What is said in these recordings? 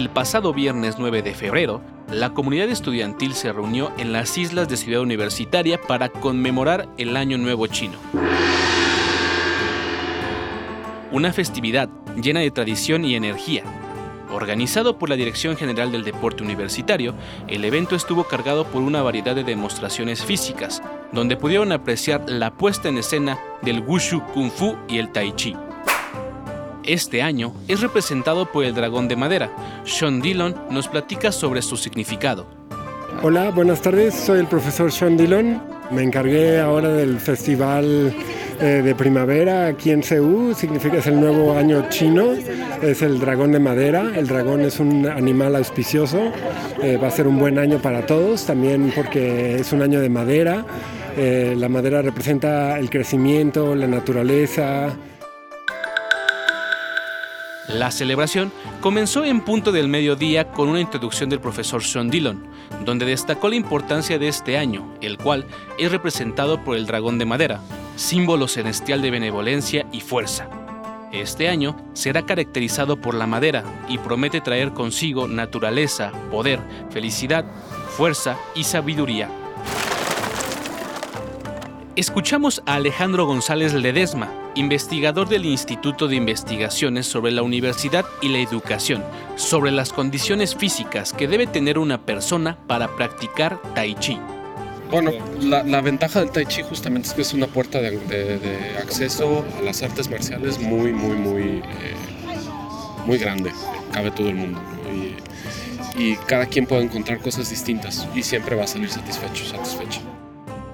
El pasado viernes 9 de febrero, la comunidad estudiantil se reunió en las islas de Ciudad Universitaria para conmemorar el Año Nuevo Chino. Una festividad llena de tradición y energía. Organizado por la Dirección General del Deporte Universitario, el evento estuvo cargado por una variedad de demostraciones físicas, donde pudieron apreciar la puesta en escena del Wushu Kung Fu y el Tai Chi. Este año es representado por el dragón de madera. Sean Dillon nos platica sobre su significado. Hola, buenas tardes, soy el profesor Sean Dillon. Me encargué ahora del festival eh, de primavera aquí en Seúl, significa es el nuevo año chino, es el dragón de madera, el dragón es un animal auspicioso, eh, va a ser un buen año para todos, también porque es un año de madera, eh, la madera representa el crecimiento, la naturaleza, la celebración comenzó en punto del mediodía con una introducción del profesor Sean Dillon, donde destacó la importancia de este año, el cual es representado por el dragón de madera, símbolo celestial de benevolencia y fuerza. Este año será caracterizado por la madera y promete traer consigo naturaleza, poder, felicidad, fuerza y sabiduría. Escuchamos a Alejandro González Ledesma, investigador del Instituto de Investigaciones sobre la Universidad y la Educación, sobre las condiciones físicas que debe tener una persona para practicar tai chi. Bueno, la, ventaja del tai chi justamente es que es una puerta de, acceso a las artes marciales muy, muy, muy, eh, muy grande. Cabe todo el mundo. Y, y cada quien puede encontrar cosas distintas y siempre va a salir satisfecho, satisfecho.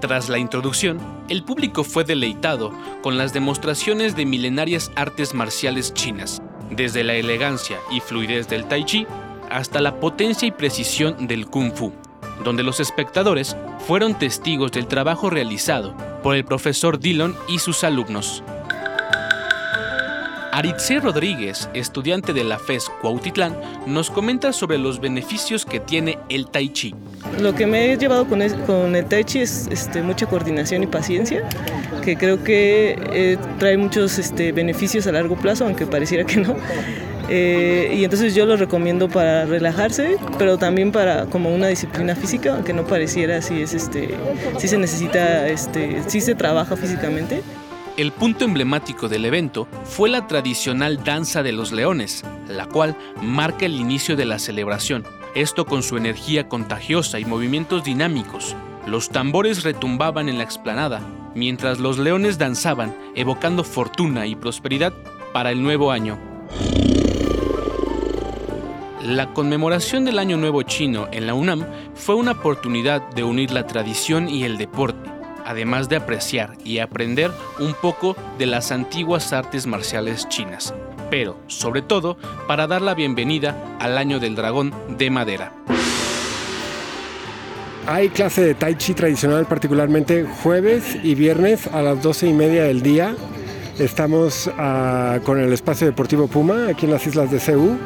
Tras la introducción, el público fue deleitado con las demostraciones de milenarias artes marciales chinas, desde la elegancia y fluidez del tai chi hasta la potencia y precisión del kung fu, donde los espectadores fueron testigos del trabajo realizado por el profesor Dillon y sus alumnos. Aritze Rodríguez, estudiante de la FES Cuautitlán, nos comenta sobre los beneficios que tiene el Tai Chi. Lo que me he llevado con el, Tai Chi es este, mucha coordinación y paciencia, que creo que eh, trae muchos este, beneficios a largo plazo, aunque pareciera que no. Eh, y entonces yo lo recomiendo para relajarse, pero también para como una disciplina física, aunque no pareciera si es este, si se necesita, este, si se trabaja físicamente. El punto emblemático del evento fue la tradicional danza de los leones, la cual marca el inicio de la celebración, esto con su energía contagiosa y movimientos dinámicos. Los tambores retumbaban en la explanada, mientras los leones danzaban, evocando fortuna y prosperidad para el nuevo año. La conmemoración del Año Nuevo Chino en la UNAM fue una oportunidad de unir la tradición y el deporte además de apreciar y aprender un poco de las antiguas artes marciales chinas, pero sobre todo para dar la bienvenida al año del dragón de madera. Hay clase de tai chi tradicional particularmente jueves y viernes a las 12 y media del día. Estamos ah, con el espacio deportivo Puma aquí en las islas de Ceú